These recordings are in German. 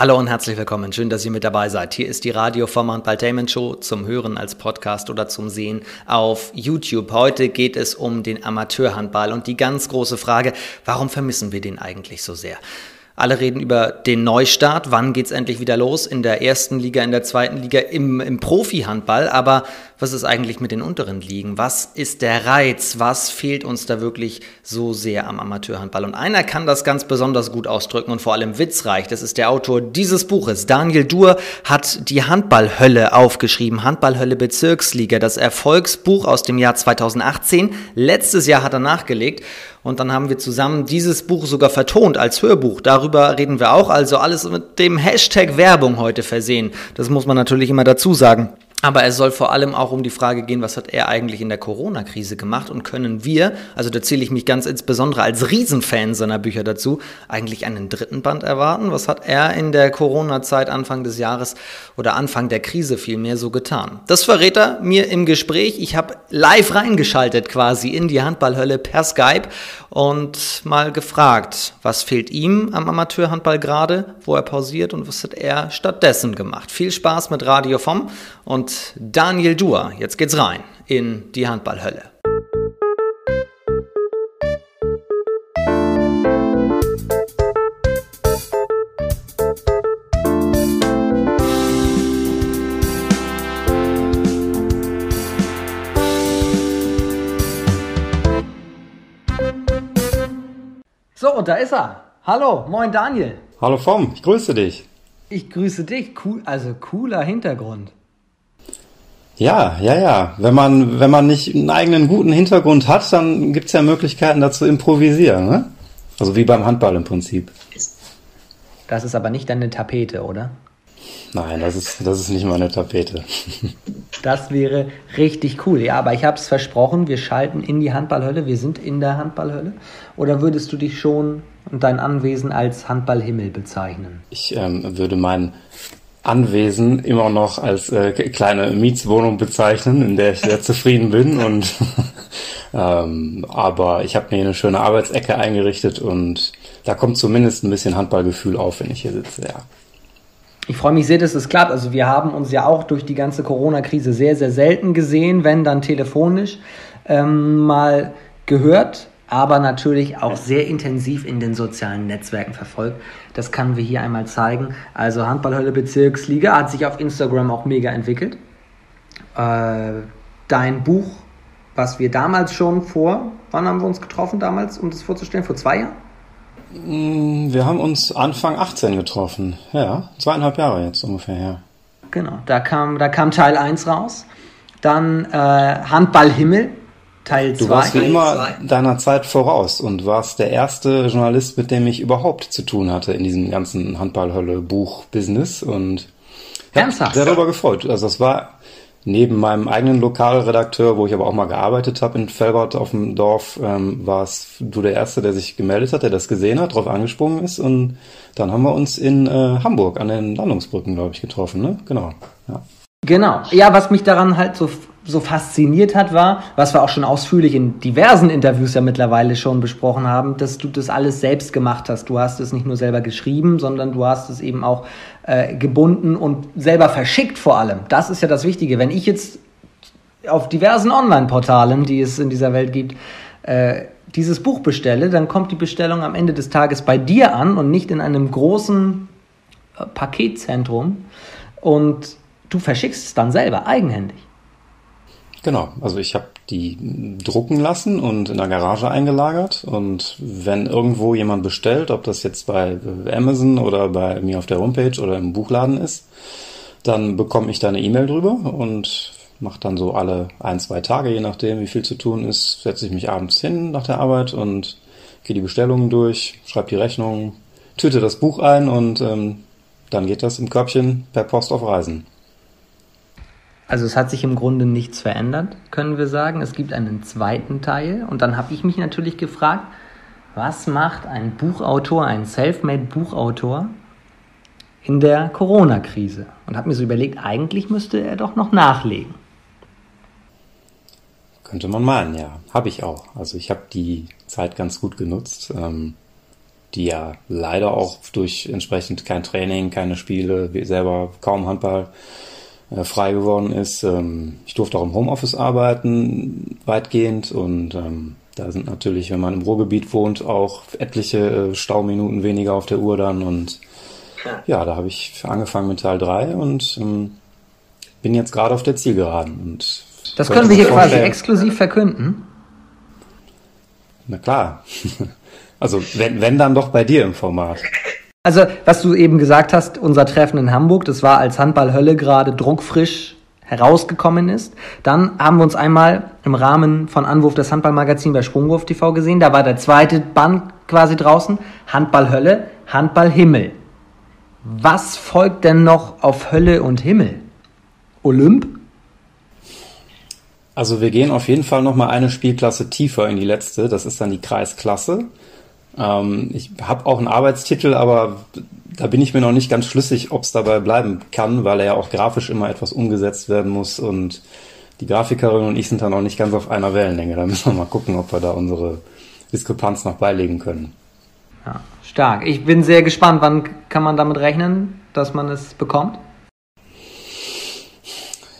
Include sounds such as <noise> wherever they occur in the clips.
Hallo und herzlich willkommen. Schön, dass ihr mit dabei seid. Hier ist die Radio vom Handballtainment Show zum Hören als Podcast oder zum Sehen auf YouTube. Heute geht es um den Amateurhandball und die ganz große Frage, warum vermissen wir den eigentlich so sehr? Alle reden über den Neustart. Wann geht's endlich wieder los? In der ersten Liga, in der zweiten Liga, im, im Profi-Handball. Aber was ist eigentlich mit den unteren Ligen? Was ist der Reiz? Was fehlt uns da wirklich so sehr am Amateurhandball? Und einer kann das ganz besonders gut ausdrücken und vor allem witzreich. Das ist der Autor dieses Buches. Daniel Duhr hat die Handballhölle aufgeschrieben. Handballhölle Bezirksliga. Das Erfolgsbuch aus dem Jahr 2018. Letztes Jahr hat er nachgelegt. Und dann haben wir zusammen dieses Buch sogar vertont als Hörbuch. Darüber reden wir auch. Also alles mit dem Hashtag Werbung heute versehen. Das muss man natürlich immer dazu sagen. Aber es soll vor allem auch um die Frage gehen, was hat er eigentlich in der Corona-Krise gemacht und können wir, also da zähle ich mich ganz insbesondere als Riesenfan seiner Bücher dazu, eigentlich einen dritten Band erwarten? Was hat er in der Corona-Zeit Anfang des Jahres oder Anfang der Krise vielmehr so getan? Das verrät er mir im Gespräch. Ich habe live reingeschaltet quasi in die Handballhölle per Skype und mal gefragt, was fehlt ihm am Amateurhandball gerade, wo er pausiert und was hat er stattdessen gemacht. Viel Spaß mit Radio vom und Daniel Duhr. Jetzt geht's rein in die Handballhölle. So, und da ist er. Hallo, moin Daniel. Hallo Vom, ich grüße dich. Ich grüße dich. Cool, also cooler Hintergrund. Ja, ja, ja. Wenn man, wenn man nicht einen eigenen guten Hintergrund hat, dann gibt's ja Möglichkeiten, da zu improvisieren. Ne? Also wie beim Handball im Prinzip. Das ist aber nicht deine Tapete, oder? Nein, das ist, das ist nicht meine Tapete. <laughs> Das wäre richtig cool. Ja, aber ich habe es versprochen, wir schalten in die Handballhölle. Wir sind in der Handballhölle. Oder würdest du dich schon und dein Anwesen als Handballhimmel bezeichnen? Ich ähm, würde mein Anwesen immer noch als äh, kleine Mietswohnung bezeichnen, in der ich sehr zufrieden bin. Und <laughs> ähm, aber ich habe mir eine schöne Arbeitsecke eingerichtet und da kommt zumindest ein bisschen Handballgefühl auf, wenn ich hier sitze. Ja. Ich freue mich sehr, dass es klappt. Also wir haben uns ja auch durch die ganze Corona-Krise sehr, sehr selten gesehen, wenn dann telefonisch ähm, mal gehört aber natürlich auch sehr intensiv in den sozialen Netzwerken verfolgt. Das können wir hier einmal zeigen. Also Handballhölle Bezirksliga hat sich auf Instagram auch mega entwickelt. Äh, dein Buch, was wir damals schon vor, wann haben wir uns getroffen damals, um das vorzustellen? Vor zwei Jahren? Mm, wir haben uns Anfang 18 getroffen. Ja, zweieinhalb Jahre jetzt ungefähr her. Genau, da kam, da kam Teil 1 raus. Dann äh, Handball Himmel, Teil 2. Du warst wie immer zwei. deiner Zeit voraus und warst der erste Journalist, mit dem ich überhaupt zu tun hatte in diesem ganzen Handballhölle-Buch-Business und ja, Ernsthaft? sehr darüber gefreut. Also das war neben meinem eigenen Lokalredakteur, wo ich aber auch mal gearbeitet habe in Felbert auf dem Dorf, ähm, warst du der Erste, der sich gemeldet hat, der das gesehen hat, drauf angesprungen ist und dann haben wir uns in äh, Hamburg an den Landungsbrücken, glaube ich, getroffen, ne? Genau. Ja. Genau. Ja, was mich daran halt so so fasziniert hat, war, was wir auch schon ausführlich in diversen Interviews ja mittlerweile schon besprochen haben, dass du das alles selbst gemacht hast. Du hast es nicht nur selber geschrieben, sondern du hast es eben auch äh, gebunden und selber verschickt vor allem. Das ist ja das Wichtige. Wenn ich jetzt auf diversen Online-Portalen, die es in dieser Welt gibt, äh, dieses Buch bestelle, dann kommt die Bestellung am Ende des Tages bei dir an und nicht in einem großen äh, Paketzentrum und du verschickst es dann selber eigenhändig. Genau, also ich habe die drucken lassen und in der Garage eingelagert und wenn irgendwo jemand bestellt, ob das jetzt bei Amazon oder bei mir auf der Homepage oder im Buchladen ist, dann bekomme ich da eine E-Mail drüber und mache dann so alle ein, zwei Tage, je nachdem wie viel zu tun ist, setze ich mich abends hin nach der Arbeit und gehe die Bestellungen durch, schreibe die Rechnung, tüte das Buch ein und ähm, dann geht das im Körbchen per Post auf Reisen. Also es hat sich im Grunde nichts verändert, können wir sagen. Es gibt einen zweiten Teil und dann habe ich mich natürlich gefragt, was macht ein Buchautor, ein self-made Buchautor in der Corona-Krise? Und habe mir so überlegt, eigentlich müsste er doch noch nachlegen. Könnte man meinen, ja. Habe ich auch. Also ich habe die Zeit ganz gut genutzt. Ähm, die ja leider auch durch entsprechend kein Training, keine Spiele, selber kaum Handball äh, frei geworden ist. Ähm, ich durfte auch im Homeoffice arbeiten, weitgehend und ähm, da sind natürlich, wenn man im Ruhrgebiet wohnt, auch etliche äh, Stauminuten weniger auf der Uhr dann und ja, da habe ich angefangen mit Teil 3 und ähm, bin jetzt gerade auf der Zielgeraden. Und das können wir hier quasi exklusiv verkünden. Na klar. <laughs> Also wenn, wenn dann doch bei dir im Format. Also, was du eben gesagt hast, unser Treffen in Hamburg, das war als Handballhölle gerade druckfrisch herausgekommen ist. Dann haben wir uns einmal im Rahmen von Anwurf des Handballmagazin bei Sprungwurf TV gesehen. Da war der zweite Band quasi draußen. Handballhölle, Handballhimmel. Was folgt denn noch auf Hölle und Himmel? Olymp? Also wir gehen auf jeden Fall noch mal eine Spielklasse tiefer in die letzte. Das ist dann die Kreisklasse. Ähm, ich habe auch einen Arbeitstitel, aber da bin ich mir noch nicht ganz schlüssig, ob es dabei bleiben kann, weil er ja auch grafisch immer etwas umgesetzt werden muss und die Grafikerin und ich sind da noch nicht ganz auf einer Wellenlänge. Da müssen wir mal gucken, ob wir da unsere Diskrepanz noch beilegen können. Ja, stark. Ich bin sehr gespannt. Wann kann man damit rechnen, dass man es bekommt?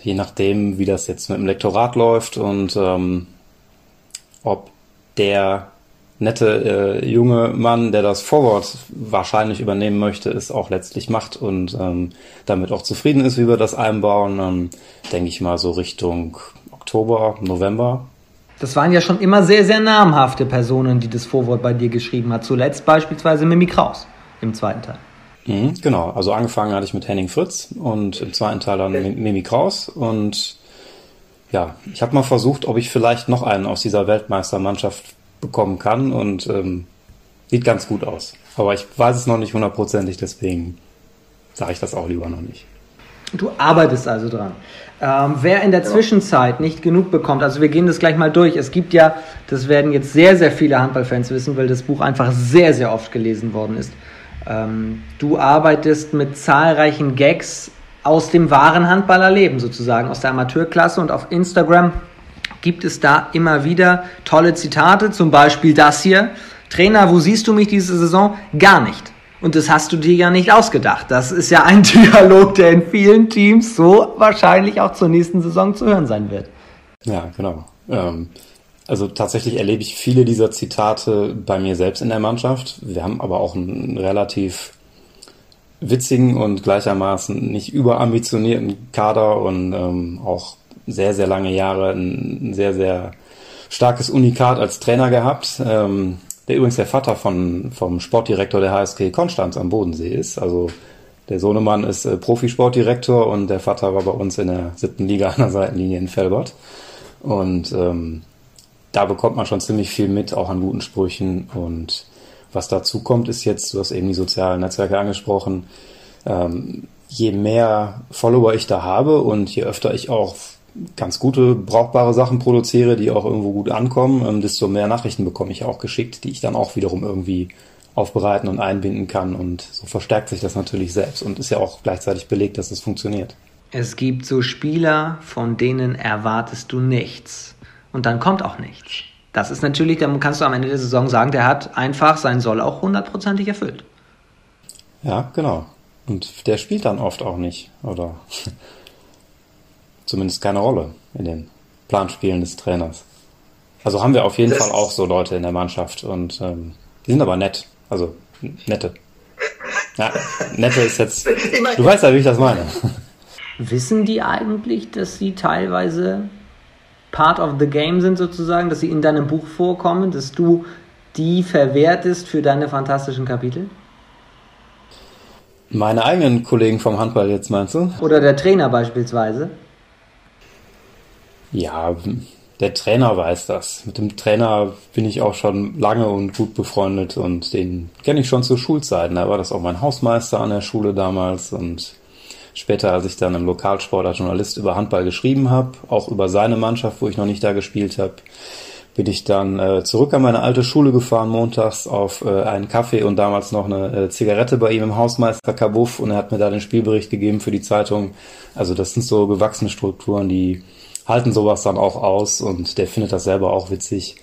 Je nachdem, wie das jetzt mit dem Lektorat läuft und ähm, ob der nette äh, junge Mann, der das Vorwort wahrscheinlich übernehmen möchte, es auch letztlich macht und ähm, damit auch zufrieden ist, wie wir das einbauen, ähm, denke ich mal so Richtung Oktober, November. Das waren ja schon immer sehr, sehr namhafte Personen, die das Vorwort bei dir geschrieben hat. Zuletzt beispielsweise Mimi Kraus im zweiten Teil. Mhm, genau, also angefangen hatte ich mit Henning Fritz und im zweiten Teil dann Mimi Kraus und ja, ich habe mal versucht, ob ich vielleicht noch einen aus dieser Weltmeistermannschaft bekommen kann und ähm, sieht ganz gut aus. Aber ich weiß es noch nicht hundertprozentig, deswegen sage ich das auch lieber noch nicht. Du arbeitest also dran. Ähm, wer in der Zwischenzeit nicht genug bekommt, also wir gehen das gleich mal durch. Es gibt ja, das werden jetzt sehr, sehr viele Handballfans wissen, weil das Buch einfach sehr, sehr oft gelesen worden ist. Ähm, du arbeitest mit zahlreichen Gags aus dem wahren Handballerleben sozusagen, aus der Amateurklasse und auf Instagram gibt es da immer wieder tolle Zitate, zum Beispiel das hier. Trainer, wo siehst du mich diese Saison? Gar nicht. Und das hast du dir ja nicht ausgedacht. Das ist ja ein <laughs> Dialog, der in vielen Teams so wahrscheinlich auch zur nächsten Saison zu hören sein wird. Ja, genau. Ähm, also tatsächlich erlebe ich viele dieser Zitate bei mir selbst in der Mannschaft. Wir haben aber auch einen relativ witzigen und gleichermaßen nicht überambitionierten Kader und ähm, auch sehr, sehr lange Jahre ein sehr, sehr starkes Unikat als Trainer gehabt, ähm, der übrigens der Vater von, vom Sportdirektor der HSG Konstanz am Bodensee ist. Also der Sohnemann ist äh, Profisportdirektor und der Vater war bei uns in der siebten Liga an der Seitenlinie in Felbert. Und ähm, da bekommt man schon ziemlich viel mit, auch an guten Sprüchen. Und was dazu kommt, ist jetzt, du hast eben die sozialen Netzwerke angesprochen, ähm, je mehr Follower ich da habe und je öfter ich auch ganz gute, brauchbare Sachen produziere, die auch irgendwo gut ankommen, ähm, desto mehr Nachrichten bekomme ich auch geschickt, die ich dann auch wiederum irgendwie aufbereiten und einbinden kann. Und so verstärkt sich das natürlich selbst und ist ja auch gleichzeitig belegt, dass es funktioniert. Es gibt so Spieler, von denen erwartest du nichts. Und dann kommt auch nichts. Das ist natürlich, dann kannst du am Ende der Saison sagen, der hat einfach sein Soll auch hundertprozentig erfüllt. Ja, genau. Und der spielt dann oft auch nicht, oder? Zumindest keine Rolle in den Planspielen des Trainers. Also haben wir auf jeden das Fall auch so Leute in der Mannschaft und ähm, die sind aber nett. Also nette. Ja, nette ist jetzt. <laughs> Du weißt ja, wie ich das meine. Wissen die eigentlich, dass sie teilweise part of the game sind sozusagen, dass sie in deinem Buch vorkommen, dass du die verwertest für deine fantastischen Kapitel? Meine eigenen Kollegen vom Handball jetzt meinst du? Oder der Trainer beispielsweise? Ja, der Trainer weiß das. Mit dem Trainer bin ich auch schon lange und gut befreundet und den kenne ich schon zu Schulzeiten. Da war das auch mein Hausmeister an der Schule damals und später, als ich dann im Lokalsport als Journalist über Handball geschrieben habe, auch über seine Mannschaft, wo ich noch nicht da gespielt habe, bin ich dann äh, zurück an meine alte Schule gefahren, montags auf äh, einen Kaffee und damals noch eine äh, Zigarette bei ihm im Hausmeister Kabuff und er hat mir da den Spielbericht gegeben für die Zeitung. Also das sind so gewachsene Strukturen, die halten sowas dann auch aus und der findet das selber auch witzig.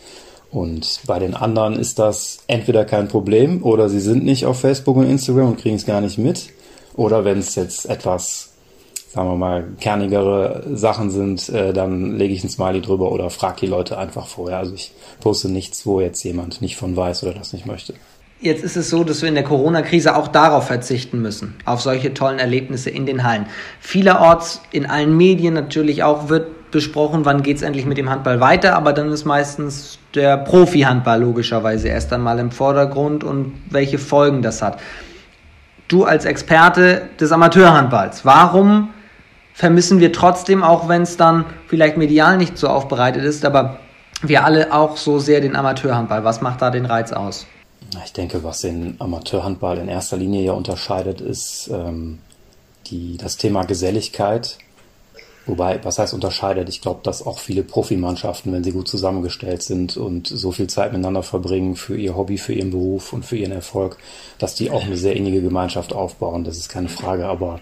Und bei den anderen ist das entweder kein Problem oder sie sind nicht auf Facebook und Instagram und kriegen es gar nicht mit. Oder wenn es jetzt etwas, sagen wir mal, kernigere Sachen sind, äh, dann lege ich ein Smiley drüber oder frage die Leute einfach vorher. Also ich poste nichts, wo jetzt jemand nicht von weiß oder das nicht möchte. Jetzt ist es so, dass wir in der Corona-Krise auch darauf verzichten müssen, auf solche tollen Erlebnisse in den Hallen. Vielerorts in allen Medien natürlich auch wird besprochen, wann geht es endlich mit dem Handball weiter, aber dann ist meistens der Profi-Handball logischerweise erst einmal im Vordergrund und welche Folgen das hat. Du als Experte des Amateurhandballs, warum vermissen wir trotzdem, auch wenn es dann vielleicht medial nicht so aufbereitet ist, aber wir alle auch so sehr den Amateurhandball? Was macht da den Reiz aus? Ich denke, was den Amateurhandball in erster Linie ja unterscheidet, ist ähm, die, das Thema Geselligkeit. Wobei, was heißt unterscheidet? Ich glaube, dass auch viele Profimannschaften, wenn sie gut zusammengestellt sind und so viel Zeit miteinander verbringen für ihr Hobby, für ihren Beruf und für ihren Erfolg, dass die auch eine sehr innige Gemeinschaft aufbauen. Das ist keine Frage. Aber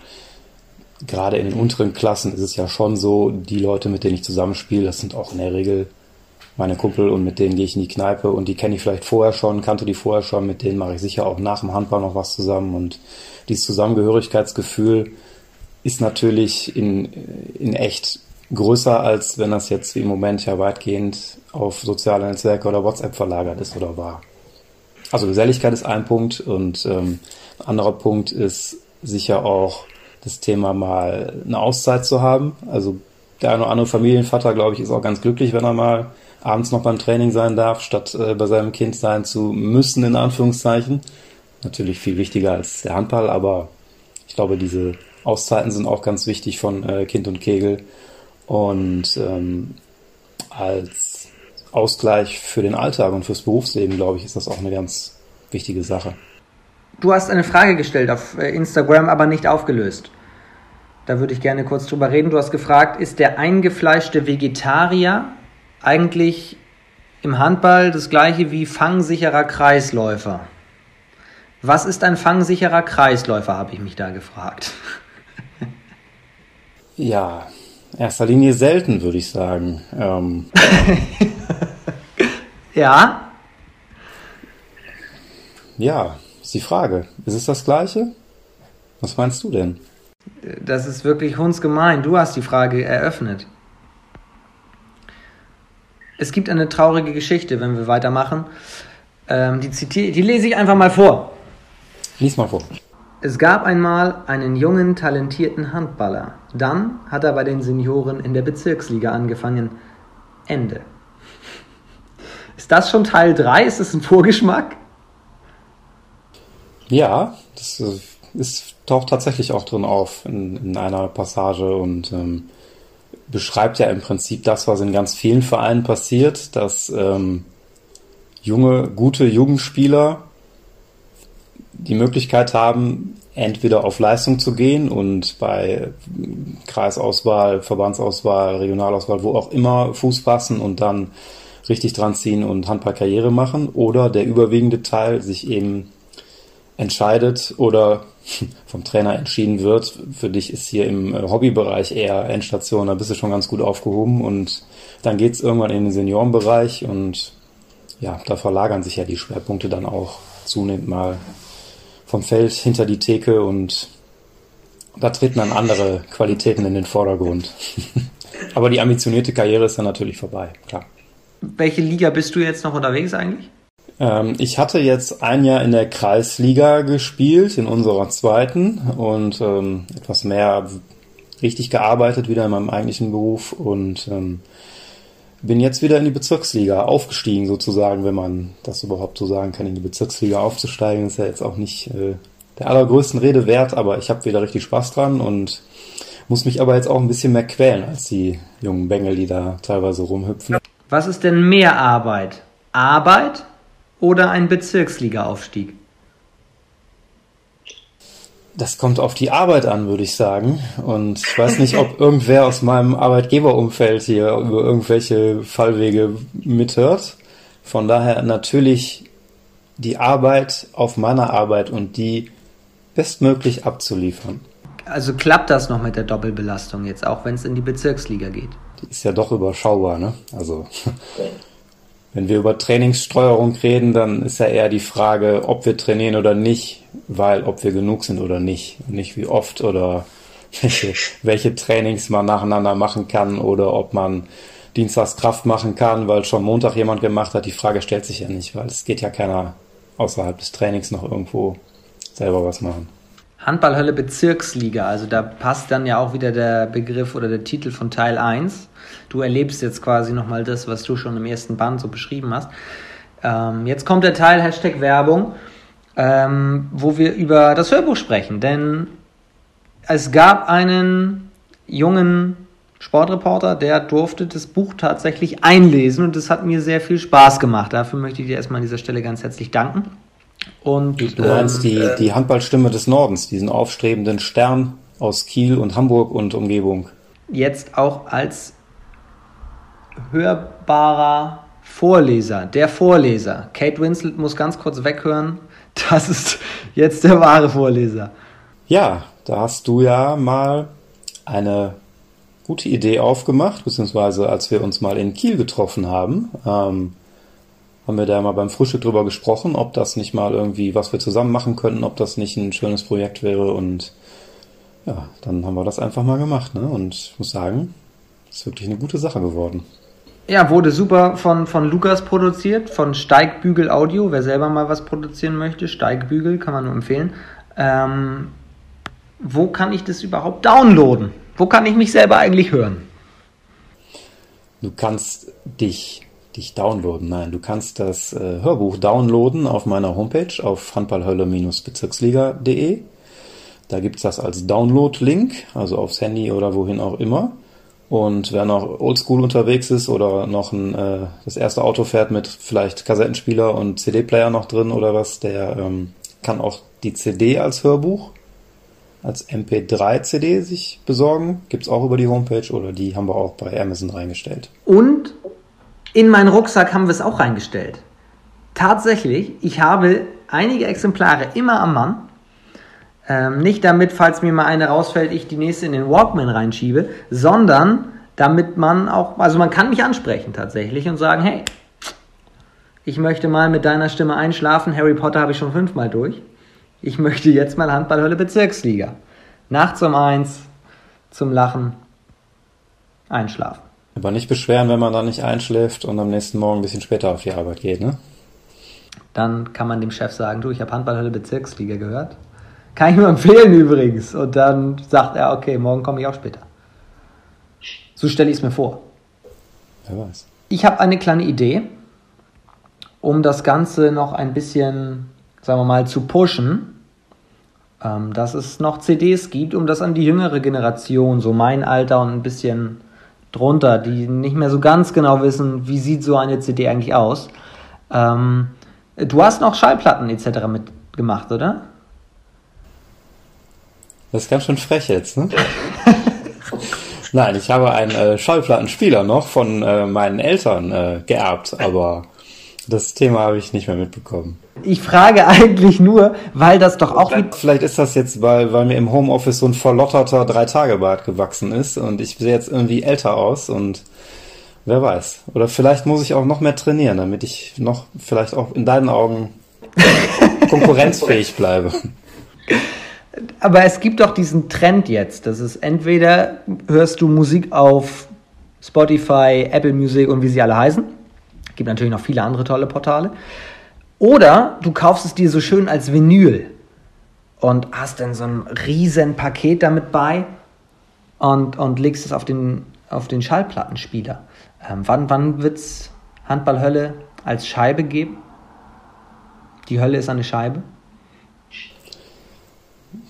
gerade in den unteren Klassen ist es ja schon so, die Leute, mit denen ich zusammenspiele, das sind auch in der Regel meine Kumpel und mit denen gehe ich in die Kneipe und die kenne ich vielleicht vorher schon, kannte die vorher schon, mit denen mache ich sicher auch nach dem Handball noch was zusammen und dieses Zusammengehörigkeitsgefühl ist natürlich in, in echt größer, als wenn das jetzt wie im Moment ja weitgehend auf soziale Netzwerke oder WhatsApp verlagert ist oder war. Also Geselligkeit ist ein Punkt und ähm, ein anderer Punkt ist sicher auch das Thema mal eine Auszeit zu haben. Also der eine oder andere Familienvater, glaube ich, ist auch ganz glücklich, wenn er mal abends noch beim Training sein darf, statt äh, bei seinem Kind sein zu müssen, in Anführungszeichen. Natürlich viel wichtiger als der Handball, aber ich glaube, diese Auszeiten sind auch ganz wichtig von äh, Kind und Kegel. Und ähm, als Ausgleich für den Alltag und fürs Berufsleben, glaube ich, ist das auch eine ganz wichtige Sache. Du hast eine Frage gestellt auf äh, Instagram, aber nicht aufgelöst. Da würde ich gerne kurz drüber reden. Du hast gefragt, ist der eingefleischte Vegetarier eigentlich im Handball das gleiche wie fangsicherer Kreisläufer. Was ist ein fangsicherer Kreisläufer, habe ich mich da gefragt. Ja, in erster Linie selten, würde ich sagen. Ähm. <laughs> ja? Ja, ist die Frage. Ist es das Gleiche? Was meinst du denn? Das ist wirklich hundsgemein. Du hast die Frage eröffnet. Es gibt eine traurige Geschichte, wenn wir weitermachen. Ähm, die, zitiere, die lese ich einfach mal vor. Lies mal vor. Es gab einmal einen jungen, talentierten Handballer. Dann hat er bei den Senioren in der Bezirksliga angefangen. Ende. Ist das schon Teil 3? Ist das ein Vorgeschmack? Ja, das äh, ist, taucht tatsächlich auch drin auf in, in einer Passage und ähm, beschreibt ja im Prinzip das, was in ganz vielen Vereinen passiert, dass ähm, junge, gute Jugendspieler die Möglichkeit haben, entweder auf Leistung zu gehen und bei Kreisauswahl, Verbandsauswahl, Regionalauswahl, wo auch immer Fuß fassen und dann richtig dran ziehen und Handballkarriere machen. Oder der überwiegende Teil sich eben entscheidet oder <laughs> vom Trainer entschieden wird, für dich ist hier im äh, Hobbybereich eher Endstation, da bist du schon ganz gut aufgehoben und dann geht's irgendwann in den Seniorenbereich und ja, da verlagern sich ja die Schwerpunkte dann auch zunehmend mal vom Feld hinter die Theke und da treten dann andere Qualitäten in den Vordergrund. <laughs> Aber die ambitionierte Karriere ist dann natürlich vorbei, klar. Welche Liga bist du jetzt noch unterwegs eigentlich? Ähm, ich hatte jetzt ein Jahr in der Kreisliga gespielt, in unserer zweiten und ähm, etwas mehr richtig gearbeitet wieder in meinem eigentlichen Beruf und ähm, bin jetzt wieder in die Bezirksliga aufgestiegen sozusagen, wenn man das überhaupt so sagen kann, in die Bezirksliga aufzusteigen, ist ja jetzt auch nicht äh, der allergrößten Rede wert, aber ich habe wieder richtig Spaß dran und muss mich aber jetzt auch ein bisschen mehr quälen als die jungen Bengel, die da teilweise rumhüpfen. Was ist denn mehr Arbeit? Arbeit oder ein Bezirksliga-Aufstieg? Das kommt auf die Arbeit an, würde ich sagen. Und ich weiß nicht, ob irgendwer aus meinem Arbeitgeberumfeld hier über irgendwelche Fallwege mithört. Von daher natürlich die Arbeit auf meiner Arbeit und die bestmöglich abzuliefern. Also klappt das noch mit der Doppelbelastung jetzt, auch wenn es in die Bezirksliga geht? Die ist ja doch überschaubar, ne? Also <laughs> Wenn wir über Trainingssteuerung reden, dann ist ja eher die Frage, ob wir trainieren oder nicht, weil ob wir genug sind oder nicht. Nicht wie oft oder <laughs> welche, welche Trainings man nacheinander machen kann oder ob man Dienstags Kraft machen kann, weil schon Montag jemand gemacht hat. Die Frage stellt sich ja nicht, weil es geht ja keiner außerhalb des Trainings noch irgendwo selber was machen. Handballhölle Bezirksliga, also da passt dann ja auch wieder der Begriff oder der Titel von Teil 1. Du erlebst jetzt quasi nochmal das, was du schon im ersten Band so beschrieben hast. Ähm, jetzt kommt der Teil Hashtag Werbung, ähm, wo wir über das Hörbuch sprechen, denn es gab einen jungen Sportreporter, der durfte das Buch tatsächlich einlesen und das hat mir sehr viel Spaß gemacht. Dafür möchte ich dir erstmal an dieser Stelle ganz herzlich danken. Und, du, meinst ähm, die, äh, die Handballstimme des Nordens, diesen aufstrebenden Stern aus Kiel und Hamburg und Umgebung. Jetzt auch als hörbarer Vorleser, der Vorleser. Kate Winslet muss ganz kurz weghören. <laughs> Das ist jetzt der wahre Vorleser. Ja, da hast du ja mal eine gute Idee aufgemacht, beziehungsweise als wir uns mal in Kiel getroffen haben, ähm, haben wir da mal beim Frühstück drüber gesprochen, ob das nicht mal irgendwie, was wir zusammen machen könnten, ob das nicht ein schönes Projekt wäre und ja, dann haben wir das einfach mal gemacht, ne? Und ich muss sagen, ist wirklich eine gute Sache geworden. Ja, wurde super von, von Lukas produziert, von Steigbügel Audio. Wer selber mal was produzieren möchte, Steigbügel, kann man nur empfehlen. Ähm, wo kann ich das überhaupt downloaden? Wo kann ich mich selber eigentlich hören? Du kannst dich dich downloaden. Nein, du kannst das äh, Hörbuch downloaden auf meiner Homepage auf handballhölle-bezirksliga.de. Da gibt's das als Download-Link, also aufs Handy oder wohin auch immer. Und wer noch oldschool unterwegs ist oder noch ein, äh, das erste Auto fährt mit vielleicht Kassettenspieler und CD-Player noch drin oder was, der ähm, kann auch die CD als Hörbuch, als MP3-CD sich besorgen. Gibt's auch über die Homepage oder die haben wir auch bei Amazon reingestellt. Und in meinen Rucksack haben wir es auch reingestellt. Tatsächlich, ich habe einige Exemplare immer am Mann. Ähm, nicht damit, falls mir mal eine rausfällt, ich die nächste in den Walkman reinschiebe, sondern damit man auch, also man kann mich ansprechen tatsächlich und sagen, hey, ich möchte mal mit deiner Stimme einschlafen. Harry Potter habe ich schon fünfmal durch. Ich möchte jetzt mal Handballhölle Bezirksliga. Nachts um eins zum Lachen einschlafen. Aber nicht beschweren, wenn man da nicht einschläft und am nächsten Morgen ein bisschen später auf die Arbeit geht, ne? Dann kann man dem Chef sagen, du, ich habe Handballhölle Bezirksliga gehört. Kann ich nur empfehlen übrigens. Und dann sagt er, okay, morgen komme ich auch später. So stelle ich es mir vor. Wer weiß. Ich habe eine kleine Idee, um das Ganze noch ein bisschen, sagen wir mal, zu pushen, ähm, dass es noch CDs gibt, um das an die jüngere Generation, so mein Alter und ein bisschen drunter, die nicht mehr so ganz genau wissen, wie sieht so eine CD eigentlich aus. Ähm, du hast noch Schallplatten etc. mitgemacht, oder? Das ist ganz schön frech jetzt, ne? <laughs> Nein, ich habe einen äh, Schallplattenspieler noch von äh, meinen Eltern äh, geerbt, aber das Thema habe ich nicht mehr mitbekommen. Ich frage eigentlich nur, weil das doch auch. Vielleicht ist das jetzt, weil, weil mir im Homeoffice so ein verlotterter Drei-Tage-Bart gewachsen ist und ich sehe jetzt irgendwie älter aus und wer weiß. Oder vielleicht muss ich auch noch mehr trainieren, damit ich noch vielleicht auch in deinen Augen <laughs> konkurrenzfähig bleibe. Aber es gibt doch diesen Trend jetzt, dass es entweder hörst du Musik auf Spotify, Apple Music und wie sie alle heißen Gibt natürlich noch viele andere tolle Portale. Oder du kaufst es dir so schön als Vinyl und hast dann so ein riesen Paket damit bei und, und legst es auf den, auf den Schallplattenspieler. Ähm, wann wann wird es Handballhölle als Scheibe geben? Die Hölle ist eine Scheibe?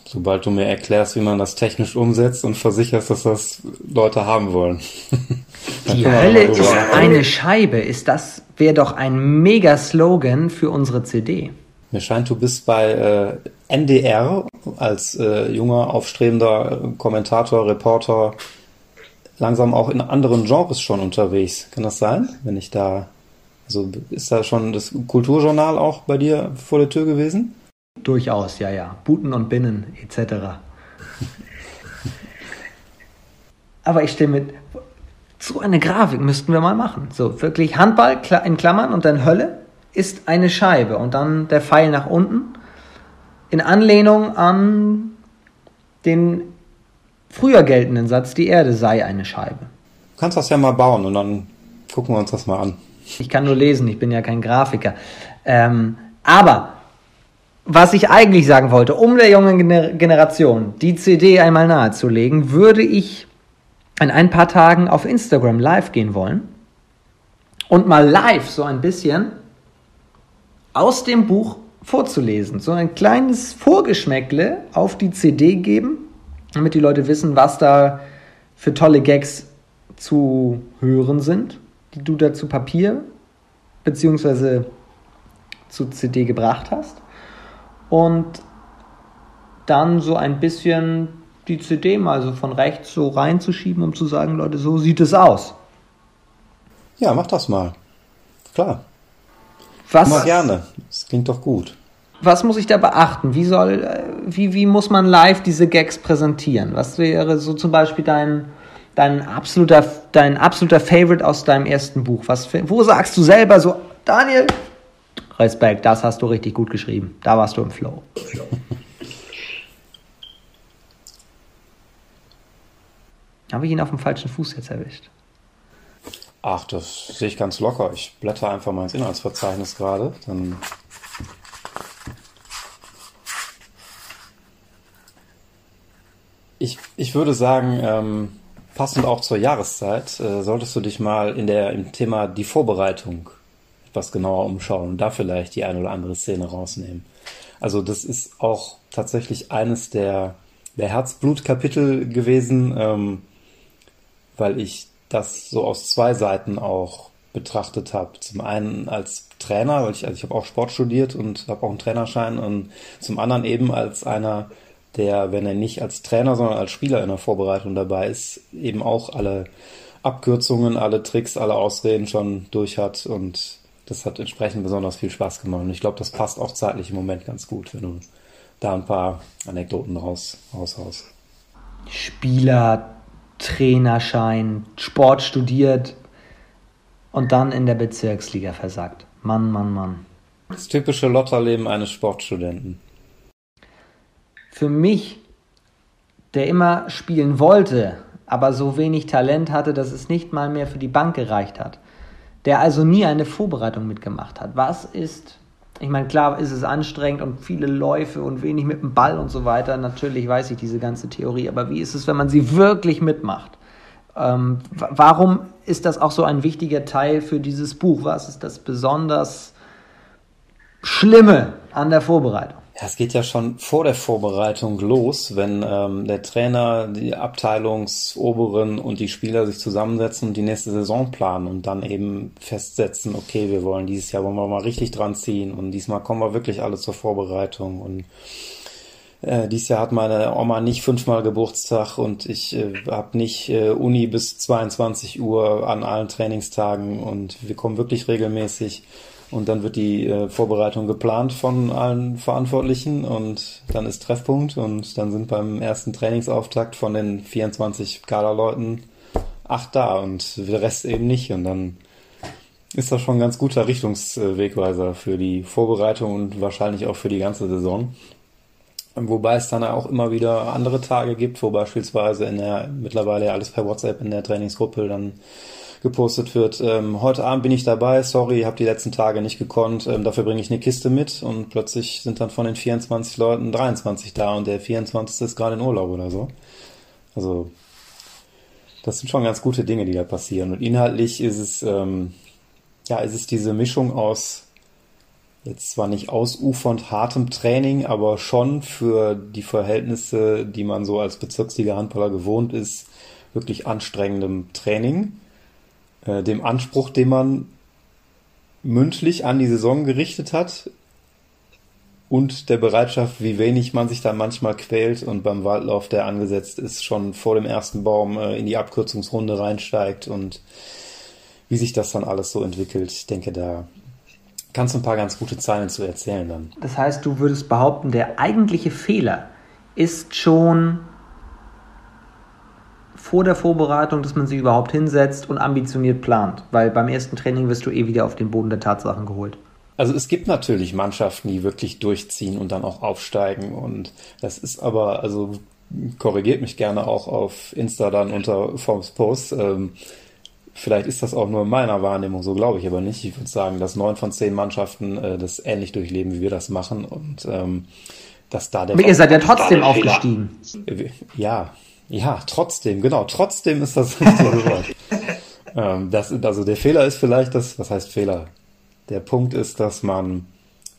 Sobald du mir erklärst, wie man das technisch umsetzt und versicherst, dass das Leute haben wollen. <laughs> Die Hölle ist eine Scheibe. Ist das wäre doch ein mega Slogan für unsere CD. Mir scheint, du bist bei äh, NDR als äh, junger, aufstrebender Kommentator, Reporter langsam auch in anderen Genres schon unterwegs. Kann das sein? Wenn ich da, also ist da schon das Kulturjournal auch bei dir vor der Tür gewesen? Durchaus, ja, ja. Buten und Binnen etc. Aber ich stelle mit, So eine Grafik müssten wir mal machen. So, wirklich Handball in Klammern und dann Hölle ist eine Scheibe und dann der Pfeil nach unten in Anlehnung an den früher geltenden Satz, die Erde sei eine Scheibe. Du kannst das ja mal bauen und dann gucken wir uns das mal an. Ich kann nur lesen, ich bin ja kein Grafiker. Ähm, aber was ich eigentlich sagen wollte, um der jungen Generation die CD einmal nahezulegen, würde ich in ein paar Tagen auf Instagram live gehen wollen und mal live so ein bisschen aus dem Buch vorzulesen. So ein kleines Vorgeschmäckle auf die CD geben, damit die Leute wissen, was da für tolle Gags zu hören sind, die du da zu Papier bzw. zu CD gebracht hast. Und dann so ein bisschen die CD mal so von rechts so reinzuschieben, um zu sagen, Leute, so sieht es aus. Ja, mach das mal. Klar. Was? Mal gerne. Das klingt doch gut. Was muss ich da beachten? Wie soll, äh, wie, wie muss man live diese Gags präsentieren? Was wäre so zum Beispiel dein, dein absoluter, dein absoluter Favorite aus deinem ersten Buch? Was, wo sagst du selber so, Daniel, Respekt, das hast du richtig gut geschrieben. Da warst du im Flow. <laughs> Habe ich ihn auf dem falschen Fuß jetzt erwischt? Ach, das sehe ich ganz locker. Ich blätter einfach mal ins Inhaltsverzeichnis gerade. Dann ich, ich würde sagen, ähm, passend auch zur Jahreszeit, äh, solltest du dich mal in der, im Thema die Vorbereitung etwas genauer umschauen und da vielleicht die eine oder andere Szene rausnehmen. Also das ist auch tatsächlich eines der, der Herzblutkapitel gewesen, ähm, weil ich das so aus zwei Seiten auch betrachtet habe. Zum einen als Trainer, weil ich, also ich habe auch Sport studiert und habe auch einen Trainerschein und zum anderen eben als einer, der, wenn er nicht als Trainer, sondern als Spieler in der Vorbereitung dabei ist, eben auch alle Abkürzungen, alle Tricks, alle Ausreden schon durch hat und das hat entsprechend besonders viel Spaß gemacht. Und ich glaube, das passt auch zeitlich im Moment ganz gut, wenn du da ein paar Anekdoten raus, raushaust. Spieler, Trainerschein, Sport studiert und dann in der Bezirksliga versagt. Mann, Mann, Mann. Das typische Lotterleben eines Sportstudenten. Für mich, der immer spielen wollte, aber so wenig Talent hatte, dass es nicht mal mehr für die Bank gereicht hat, der also nie eine Vorbereitung mitgemacht hat. Was ist, ich meine, klar ist es anstrengend und viele Läufe und wenig mit dem Ball und so weiter. Natürlich weiß ich diese ganze Theorie, aber wie ist es, wenn man sie wirklich mitmacht? Ähm, warum ist das auch so ein wichtiger Teil für dieses Buch? Was ist das besonders Schlimme an der Vorbereitung? Ja, es geht ja schon vor der Vorbereitung los, wenn ähm, der Trainer, die Abteilungsoberen und die Spieler sich zusammensetzen und die nächste Saison planen und dann eben festsetzen, okay, wir wollen dieses Jahr wollen wir mal richtig dran ziehen und diesmal kommen wir wirklich alle zur Vorbereitung und äh, dieses Jahr hat meine Oma nicht fünfmal Geburtstag und ich äh, habe nicht äh, Uni bis 22 Uhr an allen Trainingstagen und wir kommen wirklich regelmäßig und dann wird die äh, Vorbereitung geplant von allen Verantwortlichen und dann ist Treffpunkt und dann sind beim ersten Trainingsauftakt von den 24 Kaderleuten acht da und der Rest eben nicht und dann ist das schon ein ganz guter Richtungswegweiser für die Vorbereitung und wahrscheinlich auch für die ganze Saison. Wobei es dann auch immer wieder andere Tage gibt, wo beispielsweise in der mittlerweile alles per WhatsApp in der Trainingsgruppe dann gepostet wird. Ähm, heute Abend bin ich dabei, sorry, habe die letzten Tage nicht gekonnt, ähm, dafür bringe ich eine Kiste mit und plötzlich sind dann von den 24 Leuten 23 da und der 24. ist gerade in Urlaub oder so. Also das sind schon ganz gute Dinge, die da passieren. Und inhaltlich ist es, ähm, ja, ist es diese Mischung aus jetzt zwar nicht ausufernd hartem Training, aber schon für die Verhältnisse, die man so als Bezirksliga-Handballer gewohnt ist, wirklich anstrengendem Training äh, dem Anspruch, den man mündlich an die Saison gerichtet hat und der Bereitschaft, wie wenig man sich dann manchmal quält und beim Waldlauf, der angesetzt ist, schon vor dem ersten Baum äh, in die Abkürzungsrunde reinsteigt und wie sich das dann alles so entwickelt. Ich denke, da kannst du ein paar ganz gute Zeilen zu erzählen dann. Das heißt, du würdest behaupten, der eigentliche Fehler ist schon vor der Vorbereitung, dass man sich überhaupt hinsetzt und ambitioniert plant? Weil beim ersten Training wirst du eh wieder auf den Boden der Tatsachen geholt. Also es gibt natürlich Mannschaften, die wirklich durchziehen und dann auch aufsteigen. Und das ist aber, also korrigiert mich gerne auch auf Insta dann unter Forms Post. Ähm, vielleicht ist das auch nur in meiner Wahrnehmung, so glaube ich aber nicht. Ich würde sagen, dass neun von zehn Mannschaften äh, das ähnlich durchleben, wie wir das machen. Und ähm, dass da der. Aber ihr seid ja trotzdem aufgestiegen. Ja, ja, trotzdem, genau. Trotzdem ist das richtige Wort. <laughs> ähm, das, also der Fehler ist vielleicht das, was heißt Fehler? Der Punkt ist, dass man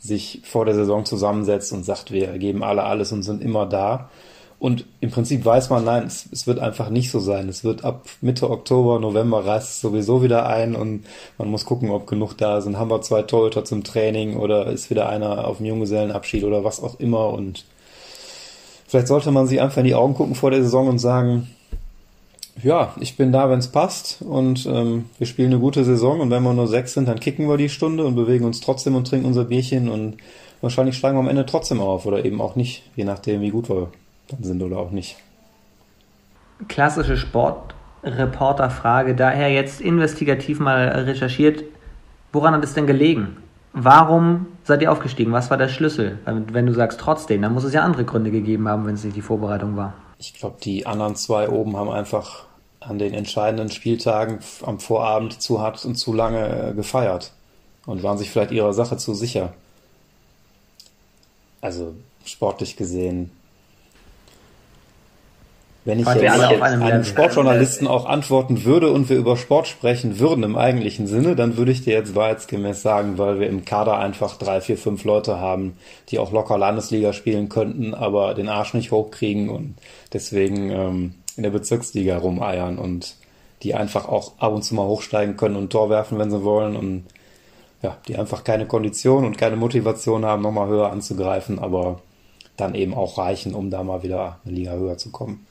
sich vor der Saison zusammensetzt und sagt, wir geben alle alles und sind immer da. Und im Prinzip weiß man, nein, es, es, wird einfach nicht so sein. Es wird ab Mitte Oktober, November reißt es sowieso wieder ein und man muss gucken, ob genug da sind. Haben wir zwei Torhüter zum Training oder ist wieder einer auf dem Junggesellenabschied oder was auch immer. Und vielleicht sollte man sich einfach in die Augen gucken vor der Saison und sagen, ja, ich bin da, wenn es passt und ähm, wir spielen eine gute Saison und wenn wir nur sechs sind, dann kicken wir die Stunde und bewegen uns trotzdem und trinken unser Bierchen und wahrscheinlich steigen wir am Ende trotzdem auf oder eben auch nicht, je nachdem, wie gut wir dann sind oder auch nicht. Klassische Sportreporterfrage, daher jetzt investigativ mal recherchiert, woran hat es denn gelegen? Warum seid ihr aufgestiegen? Was war der Schlüssel? Wenn du sagst trotzdem, dann muss es ja andere Gründe gegeben haben, wenn es nicht die Vorbereitung war. Ich glaube, die anderen zwei oben haben einfach an den entscheidenden Spieltagen am Vorabend zu hart und zu lange äh, gefeiert und waren sich vielleicht ihrer Sache zu sicher. Also sportlich gesehen wenn ich jetzt einem, einem Sportjournalisten auch antworten würde und wir über Sport sprechen würden im eigentlichen Sinne, dann würde ich dir jetzt wahrheitsgemäß sagen, weil wir im Kader einfach drei, vier, fünf Leute haben, die auch locker Landesliga spielen könnten, aber den Arsch nicht hochkriegen und deswegen ähm, in der Bezirksliga rumeiern und die einfach auch ab und zu mal hochsteigen können und Tor werfen, wenn sie wollen und ja, die einfach keine Kondition und keine Motivation haben, nochmal höher anzugreifen, aber dann eben auch reichen, um da mal wieder eine Liga höher zu kommen.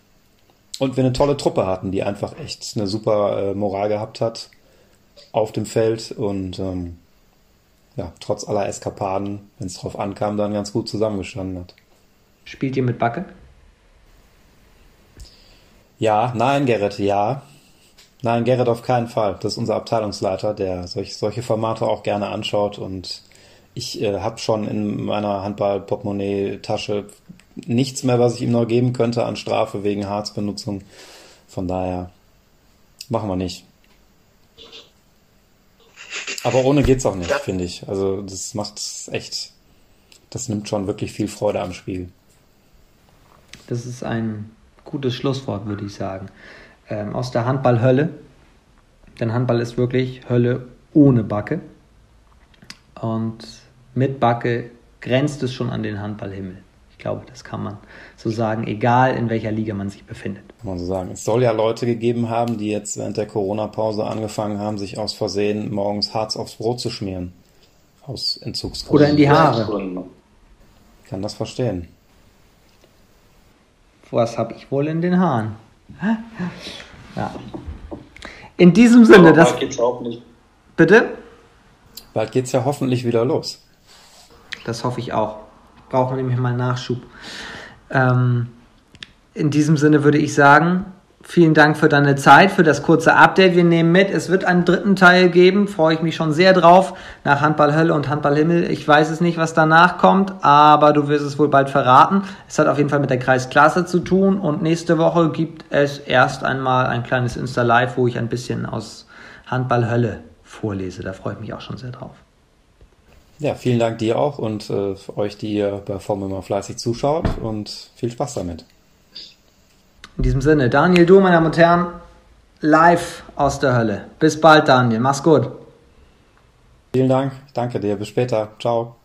Und wir eine tolle Truppe hatten, die einfach echt eine super äh, Moral gehabt hat auf dem Feld und ähm, ja, trotz aller Eskapaden, wenn es drauf ankam, dann ganz gut zusammengestanden hat. Spielt ihr mit Backe? Ja, nein, Gerrit, ja. Nein, Gerrit auf keinen Fall. Das ist unser Abteilungsleiter, der solch, solche Formate auch gerne anschaut und ich äh, habe schon in meiner Handball-Portemonnaie-Tasche nichts mehr, was ich ihm noch geben könnte an Strafe wegen Harzbenutzung. Von daher machen wir nicht. Aber ohne geht's auch nicht, ja. finde ich. Also das macht echt, das nimmt schon wirklich viel Freude am Spiel. Das ist ein gutes Schlusswort, würde ich sagen. Ähm, aus der Handballhölle. Denn Handball ist wirklich Hölle ohne Backe. Und mit Backe grenzt es schon an den Handballhimmel glaube, das kann man so sagen, egal in welcher Liga man sich befindet. Kann man so sagen. Es soll ja Leute gegeben haben, die jetzt während der Corona-Pause angefangen haben, sich aus Versehen morgens Harz aufs Brot zu schmieren. Aus Entzugsgründen. Oder in die Haare. Ich kann das verstehen. Was habe ich wohl in den Haaren? Ja. In diesem Sinne, das. Bald geht's auch nicht. Bitte? Bald geht's ja hoffentlich wieder los. Das hoffe ich auch brauchen nämlich mal Nachschub. Ähm, in diesem Sinne würde ich sagen, vielen Dank für deine Zeit, für das kurze Update. Wir nehmen mit, es wird einen dritten Teil geben, freue ich mich schon sehr drauf, nach Handball Hölle und Handball Himmel. Ich weiß es nicht, was danach kommt, aber du wirst es wohl bald verraten. Es hat auf jeden Fall mit der Kreisklasse zu tun und nächste Woche gibt es erst einmal ein kleines Insta-Live, wo ich ein bisschen aus Handball Hölle vorlese. Da freue ich mich auch schon sehr drauf. Ja, vielen Dank dir auch und äh, euch, die ihr bei Formel immer fleißig zuschaut und viel Spaß damit. In diesem Sinne, Daniel, du, meine Damen und Herren, live aus der Hölle. Bis bald, Daniel. Mach's gut. Vielen Dank. Danke dir. Bis später. Ciao.